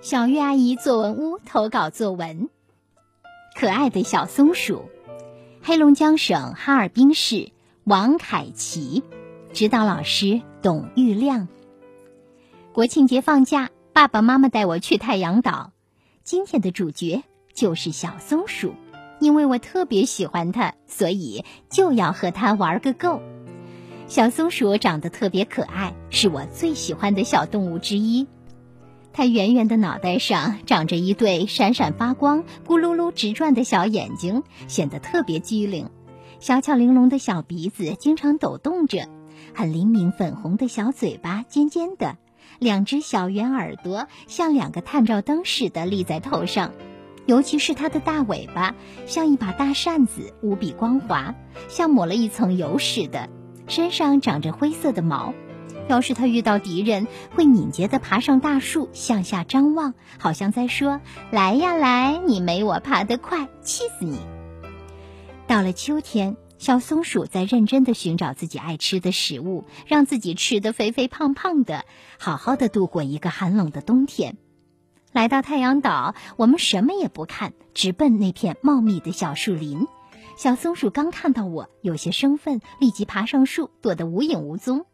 小月阿姨作文屋投稿作文：可爱的小松鼠，黑龙江省哈尔滨市王凯奇，指导老师董玉亮。国庆节放假，爸爸妈妈带我去太阳岛。今天的主角就是小松鼠，因为我特别喜欢它，所以就要和它玩个够。小松鼠长得特别可爱，是我最喜欢的小动物之一。它圆圆的脑袋上长着一对闪闪发光、咕噜噜直转的小眼睛，显得特别机灵。小巧玲珑的小鼻子经常抖动着，很灵敏粉红的小嘴巴尖尖的，两只小圆耳朵像两个探照灯似的立在头上。尤其是它的大尾巴，像一把大扇子，无比光滑，像抹了一层油似的。身上长着灰色的毛。要是它遇到敌人，会敏捷地爬上大树，向下张望，好像在说：“来呀来，你没我爬得快，气死你！”到了秋天，小松鼠在认真地寻找自己爱吃的食物，让自己吃得肥肥胖胖的，好好的度过一个寒冷的冬天。来到太阳岛，我们什么也不看，直奔那片茂密的小树林。小松鼠刚看到我，有些生分，立即爬上树，躲得无影无踪。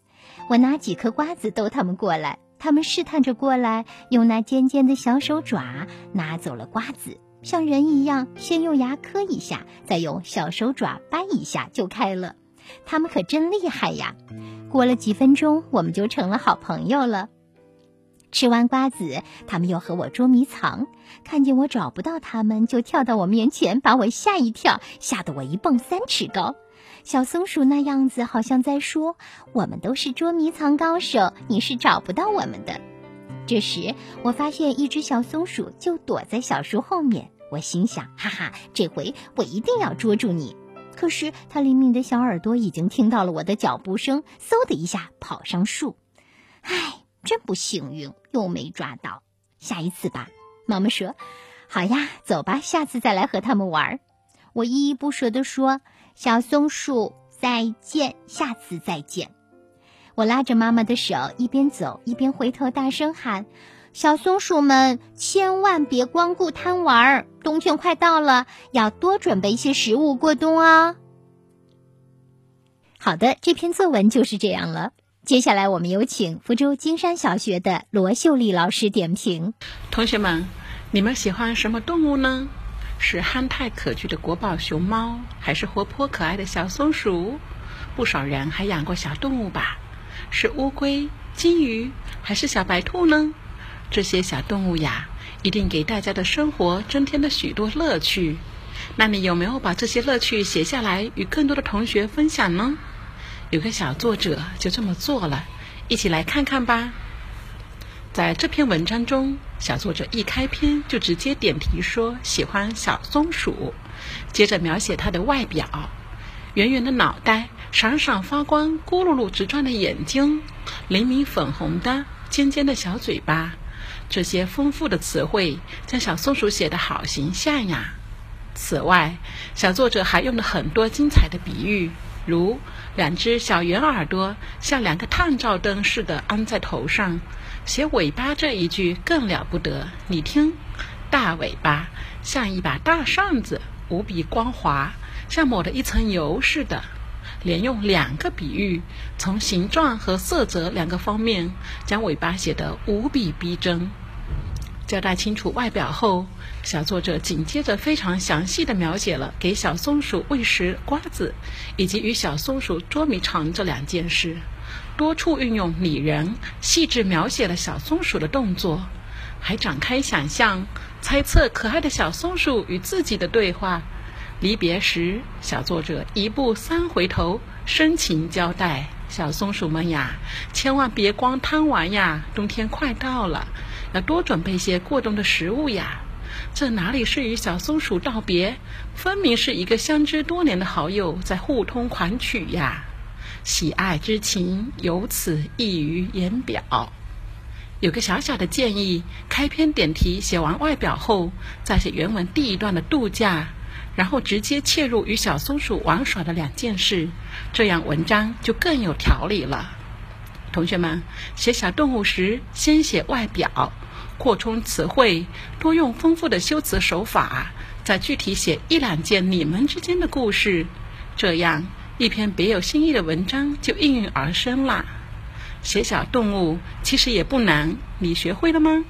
我拿几颗瓜子逗他们过来，他们试探着过来，用那尖尖的小手爪拿走了瓜子，像人一样，先用牙磕一下，再用小手爪掰一下就开了。他们可真厉害呀！过了几分钟，我们就成了好朋友了。吃完瓜子，他们又和我捉迷藏，看见我找不到他们，就跳到我面前，把我吓一跳，吓得我一蹦三尺高。小松鼠那样子，好像在说：“我们都是捉迷藏高手，你是找不到我们的。”这时，我发现一只小松鼠就躲在小树后面。我心想：“哈哈，这回我一定要捉住你！”可是，它灵敏的小耳朵已经听到了我的脚步声，嗖的一下跑上树。唉，真不幸运，又没抓到。下一次吧。妈妈说：“好呀，走吧，下次再来和他们玩。”我依依不舍地说。小松鼠，再见，下次再见。我拉着妈妈的手，一边走一边回头大声喊：“小松鼠们，千万别光顾贪玩儿！冬天快到了，要多准备一些食物过冬啊！”好的，这篇作文就是这样了。接下来，我们有请福州金山小学的罗秀丽老师点评。同学们，你们喜欢什么动物呢？是憨态可掬的国宝熊猫，还是活泼可爱的小松鼠？不少人还养过小动物吧？是乌龟、金鱼，还是小白兔呢？这些小动物呀，一定给大家的生活增添了许多乐趣。那你有没有把这些乐趣写下来，与更多的同学分享呢？有个小作者就这么做了，一起来看看吧。在这篇文章中，小作者一开篇就直接点题说喜欢小松鼠，接着描写它的外表：圆圆的脑袋，闪闪发光、咕噜噜直转的眼睛，灵敏粉红的尖尖的小嘴巴。这些丰富的词汇将小松鼠写得好形象呀。此外，小作者还用了很多精彩的比喻，如两只小圆耳朵像两个探照灯似的安在头上。写尾巴这一句更了不得，你听，大尾巴像一把大扇子，无比光滑，像抹了一层油似的。连用两个比喻，从形状和色泽两个方面，将尾巴写得无比逼真。交代清楚外表后，小作者紧接着非常详细的描写了给小松鼠喂食瓜子，以及与小松鼠捉迷藏这两件事。多处运用拟人，细致描写了小松鼠的动作，还展开想象、猜测可爱的小松鼠与自己的对话。离别时，小作者一步三回头，深情交代：“小松鼠们呀，千万别光贪玩呀！冬天快到了，要多准备些过冬的食物呀！这哪里是与小松鼠道别，分明是一个相知多年的好友在互通款曲呀！”喜爱之情由此溢于言表。有个小小的建议：开篇点题写完外表后，再写原文第一段的度假，然后直接切入与小松鼠玩耍的两件事，这样文章就更有条理了。同学们，写小动物时，先写外表，扩充词汇，多用丰富的修辞手法，再具体写一两件你们之间的故事，这样一篇别有新意的文章就应运而生啦。写小动物其实也不难，你学会了吗？